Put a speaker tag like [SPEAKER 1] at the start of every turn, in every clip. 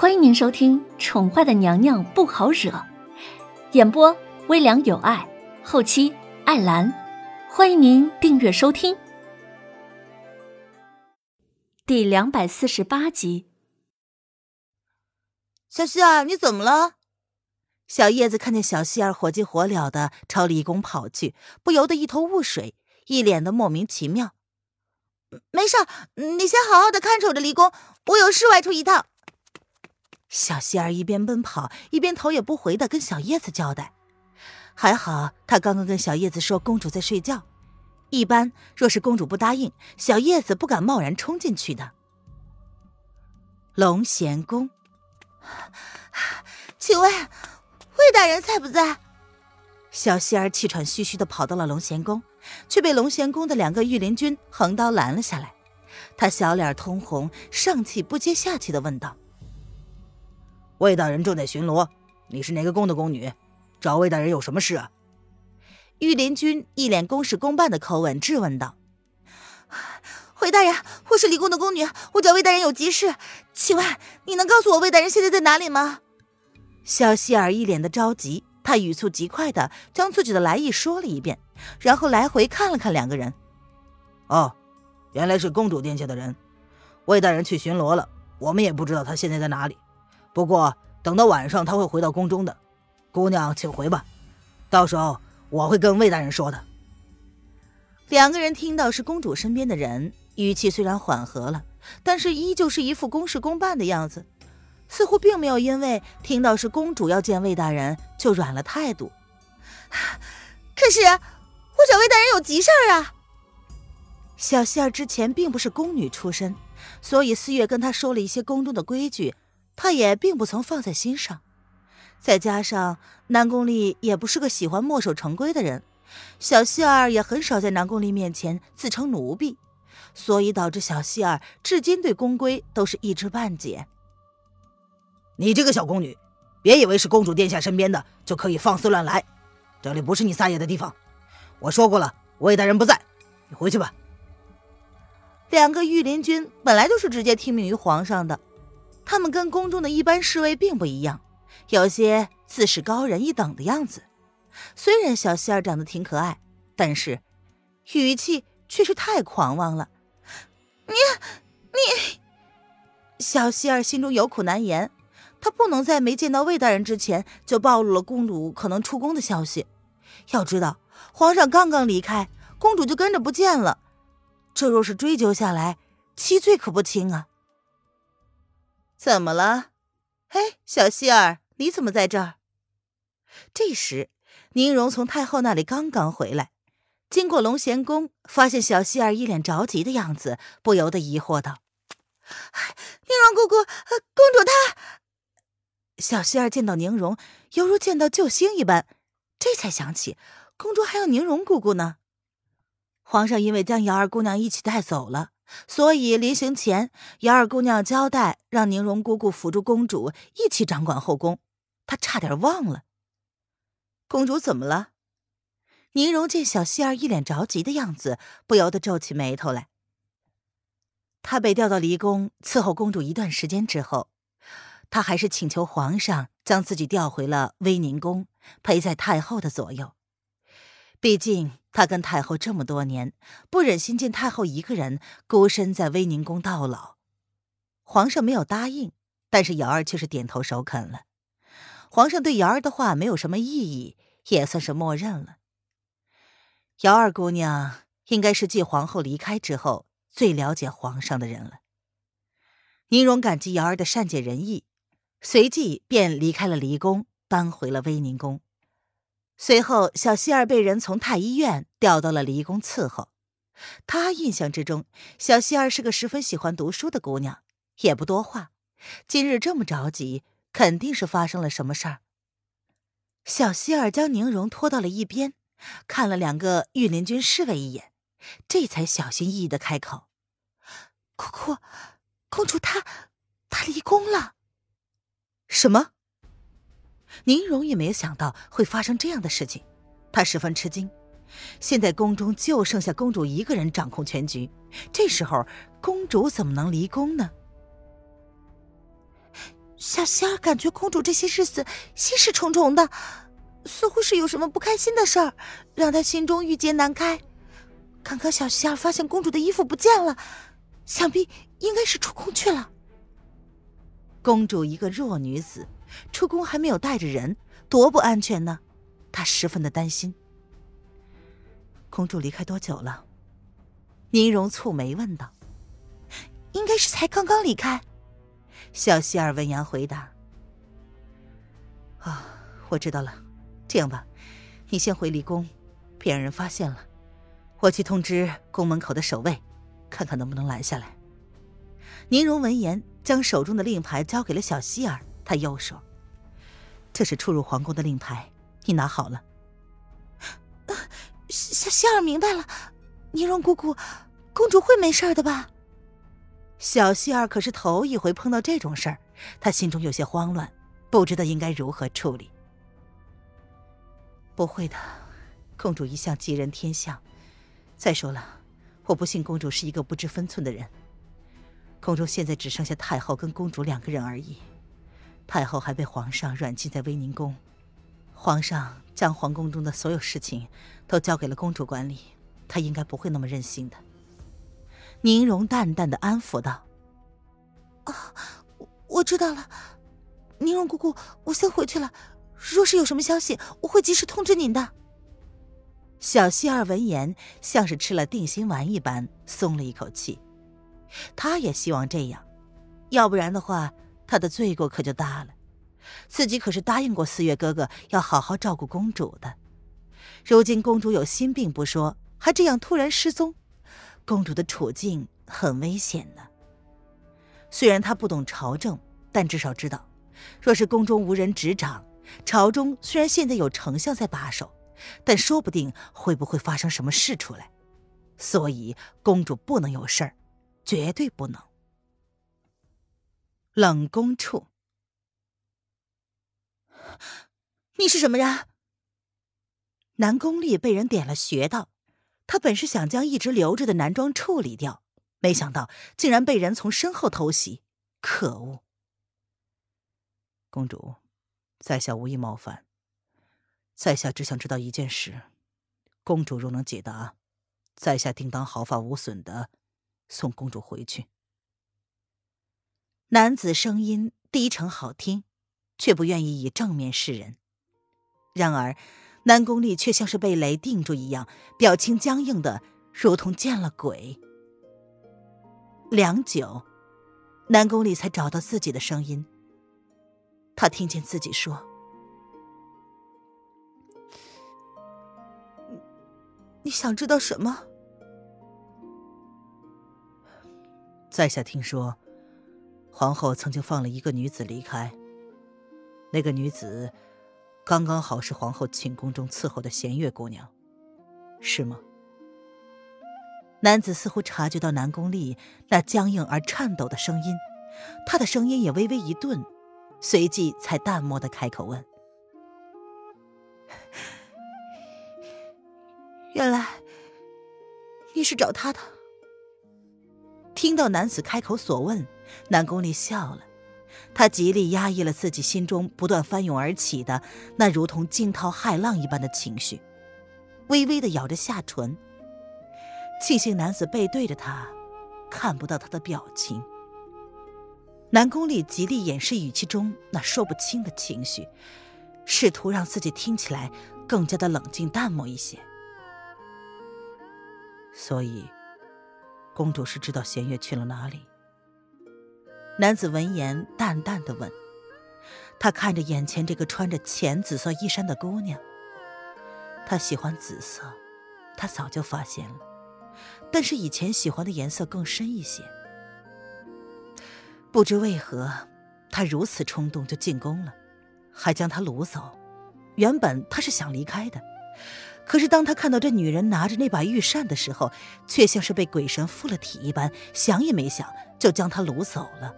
[SPEAKER 1] 欢迎您收听《宠坏的娘娘不好惹》，演播微凉有爱，后期艾兰。欢迎您订阅收听。第两百四十八集。
[SPEAKER 2] 小希儿，你怎么了？小叶子看见小希儿火急火燎的朝离宫跑去，不由得一头雾水，一脸的莫名其妙。没事，你先好好的看守着离宫，我有事外出一趟。小希儿一边奔跑，一边头也不回的跟小叶子交代。还好，他刚刚跟小叶子说公主在睡觉，一般若是公主不答应，小叶子不敢贸然冲进去的。龙贤宫，请问魏大人在不在？小希儿气喘吁吁的跑到了龙贤宫，却被龙贤宫的两个御林军横刀拦了下来。他小脸通红，上气不接下气的问道。
[SPEAKER 3] 魏大人正在巡逻，你是哪个宫的宫女？找魏大人有什么事啊？
[SPEAKER 2] 御林军一脸公事公办的口吻质问道：“魏大人，我是离宫的宫女，我找魏大人有急事，请问你能告诉我魏大人现在在哪里吗？”小希儿一脸的着急，他语速极快的将自己的来意说了一遍，然后来回看了看两个人。
[SPEAKER 3] 哦，原来是公主殿下的人，魏大人去巡逻了，我们也不知道他现在在哪里。不过，等到晚上他会回到宫中的。姑娘，请回吧，到时候我会跟魏大人说的。
[SPEAKER 2] 两个人听到是公主身边的人，语气虽然缓和了，但是依旧是一副公事公办的样子，似乎并没有因为听到是公主要见魏大人就软了态度。可是我找魏大人有急事儿啊！小希儿之前并不是宫女出身，所以四月跟她说了一些宫中的规矩。他也并不曾放在心上，再加上南宫丽也不是个喜欢墨守成规的人，小希儿也很少在南宫丽面前自称奴婢，所以导致小希儿至今对宫规都是一知半解。
[SPEAKER 3] 你这个小宫女，别以为是公主殿下身边的就可以放肆乱来，这里不是你撒野的地方。我说过了，魏大人不在，你回去吧。
[SPEAKER 2] 两个御林军本来就是直接听命于皇上的。他们跟宫中的一般侍卫并不一样，有些自视高人一等的样子。虽然小希儿长得挺可爱，但是语气却是太狂妄了。你你，小希儿心中有苦难言。她不能在没见到魏大人之前就暴露了公主可能出宫的消息。要知道，皇上刚刚离开，公主就跟着不见了。这若是追究下来，七罪可不轻啊！怎么了？嘿，小希儿，你怎么在这儿？这时，宁荣从太后那里刚刚回来，经过龙贤宫，发现小希儿一脸着急的样子，不由得疑惑道：“宁荣姑姑，公主她……”小希儿见到宁荣，犹如见到救星一般，这才想起公主还有宁荣姑姑呢。皇上因为将瑶儿姑娘一起带走了。所以临行前，姚二姑娘交代让宁荣姑姑辅助公主一起掌管后宫，她差点忘了。公主怎么了？宁荣见小希儿一脸着急的样子，不由得皱起眉头来。她被调到离宫伺候公主一段时间之后，她还是请求皇上将自己调回了威宁宫，陪在太后的左右。毕竟他跟太后这么多年，不忍心见太后一个人孤身在威宁宫到老。皇上没有答应，但是瑶儿却是点头首肯了。皇上对瑶儿的话没有什么异议，也算是默认了。瑶儿姑娘应该是继皇后离开之后最了解皇上的人了。宁荣感激瑶儿的善解人意，随即便离开了离宫，搬回了威宁宫。随后，小希儿被人从太医院调到了离宫伺候。他印象之中，小希儿是个十分喜欢读书的姑娘，也不多话。今日这么着急，肯定是发生了什么事儿。小希儿将宁荣拖到了一边，看了两个御林军侍卫一眼，这才小心翼翼的开口：“姑姑，公主她，她离宫了。”什么？宁荣也没有想到会发生这样的事情，他十分吃惊。现在宫中就剩下公主一个人掌控全局，这时候公主怎么能离宫呢？
[SPEAKER 4] 小仙儿感觉公主这些日子心事重重的，似乎是有什么不开心的事儿，让她心中郁结难开。刚刚小仙儿发现公主的衣服不见了，想必应该是出宫去了。
[SPEAKER 2] 公主一个弱女子，出宫还没有带着人，多不安全呢。她十分的担心。公主离开多久了？宁荣蹙眉问道。
[SPEAKER 4] 应该是才刚刚离开。
[SPEAKER 2] 小希儿闻言回答：“啊，我知道了。这样吧，你先回离宫，别让人发现了。我去通知宫门口的守卫，看看能不能拦下来。”宁荣闻言，将手中的令牌交给了小希儿。他又说：“这是出入皇宫的令牌，你拿好了。”
[SPEAKER 4] 小希儿明白了。宁荣姑姑，公主会没事的吧？
[SPEAKER 2] 小希儿可是头一回碰到这种事儿，她心中有些慌乱，不知道应该如何处理。不会的，公主一向吉人天相。再说了，我不信公主是一个不知分寸的人。宫中现在只剩下太后跟公主两个人而已，太后还被皇上软禁在威宁宫，皇上将皇宫中的所有事情都交给了公主管理，她应该不会那么任性的。宁荣淡淡的安抚道：“
[SPEAKER 4] 啊，我知道了，宁荣姑姑，我先回去了。若是有什么消息，我会及时通知您的。”
[SPEAKER 2] 小希儿闻言，像是吃了定心丸一般，松了一口气。他也希望这样，要不然的话，他的罪过可就大了。自己可是答应过四月哥哥要好好照顾公主的，如今公主有心病不说，还这样突然失踪。公主的处境很危险呢。虽然他不懂朝政，但至少知道，若是宫中无人执掌，朝中虽然现在有丞相在把守，但说不定会不会发生什么事出来。所以公主不能有事儿，绝对不能。冷宫处，
[SPEAKER 4] 你是什么人？
[SPEAKER 2] 南宫丽被人点了穴道。他本是想将一直留着的男装处理掉，没想到竟然被人从身后偷袭，可恶！公主，在下无意冒犯，在下只想知道一件事，公主若能解答，在下定当毫发无损的送公主回去。男子声音低沉好听，却不愿意以正面示人，然而。南宫丽却像是被雷定住一样，表情僵硬的如同见了鬼。良久，南宫丽才找到自己的声音。他听见自己说：“
[SPEAKER 4] 你你想知道什么？”
[SPEAKER 5] 在下听说，皇后曾经放了一个女子离开。那个女子。刚刚好是皇后寝宫中伺候的弦月姑娘，是吗？
[SPEAKER 2] 男子似乎察觉到南宫丽那僵硬而颤抖的声音，他的声音也微微一顿，随即才淡漠的开口问：“
[SPEAKER 4] 原来你是找他的？”
[SPEAKER 2] 听到男子开口所问，南宫丽笑了。他极力压抑了自己心中不断翻涌而起的那如同惊涛骇浪一般的情绪，微微的咬着下唇。庆幸男子背对着他，看不到他的表情。南宫丽极力掩饰语气中那说不清的情绪，试图让自己听起来更加的冷静淡漠一些。
[SPEAKER 5] 所以，公主是知道弦月去了哪里。
[SPEAKER 2] 男子闻言，淡淡的问：“他看着眼前这个穿着浅紫色衣衫的姑娘，他喜欢紫色，他早就发现了，但是以前喜欢的颜色更深一些。不知为何，他如此冲动就进宫了，还将她掳走。原本他是想离开的，可是当他看到这女人拿着那把玉扇的时候，却像是被鬼神附了体一般，想也没想就将她掳走了。”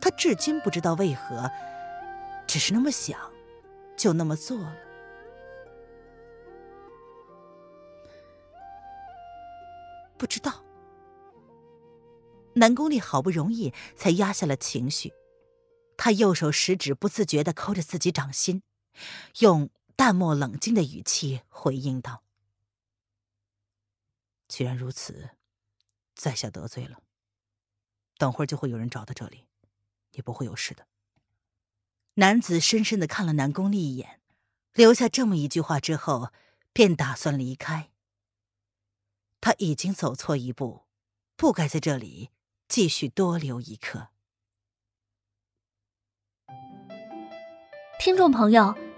[SPEAKER 2] 他至今不知道为何，只是那么想，就那么做了。不知道。南宫丽好不容易才压下了情绪，他右手食指不自觉的抠着自己掌心，用淡漠冷静的语气回应道：“既然如此，在下得罪了。等会儿就会有人找到这里，你不会有事的。”男子深深的看了南宫丽一眼，留下这么一句话之后，便打算离开。他已经走错一步，不该在这里继续多留一刻。
[SPEAKER 1] 听众朋友，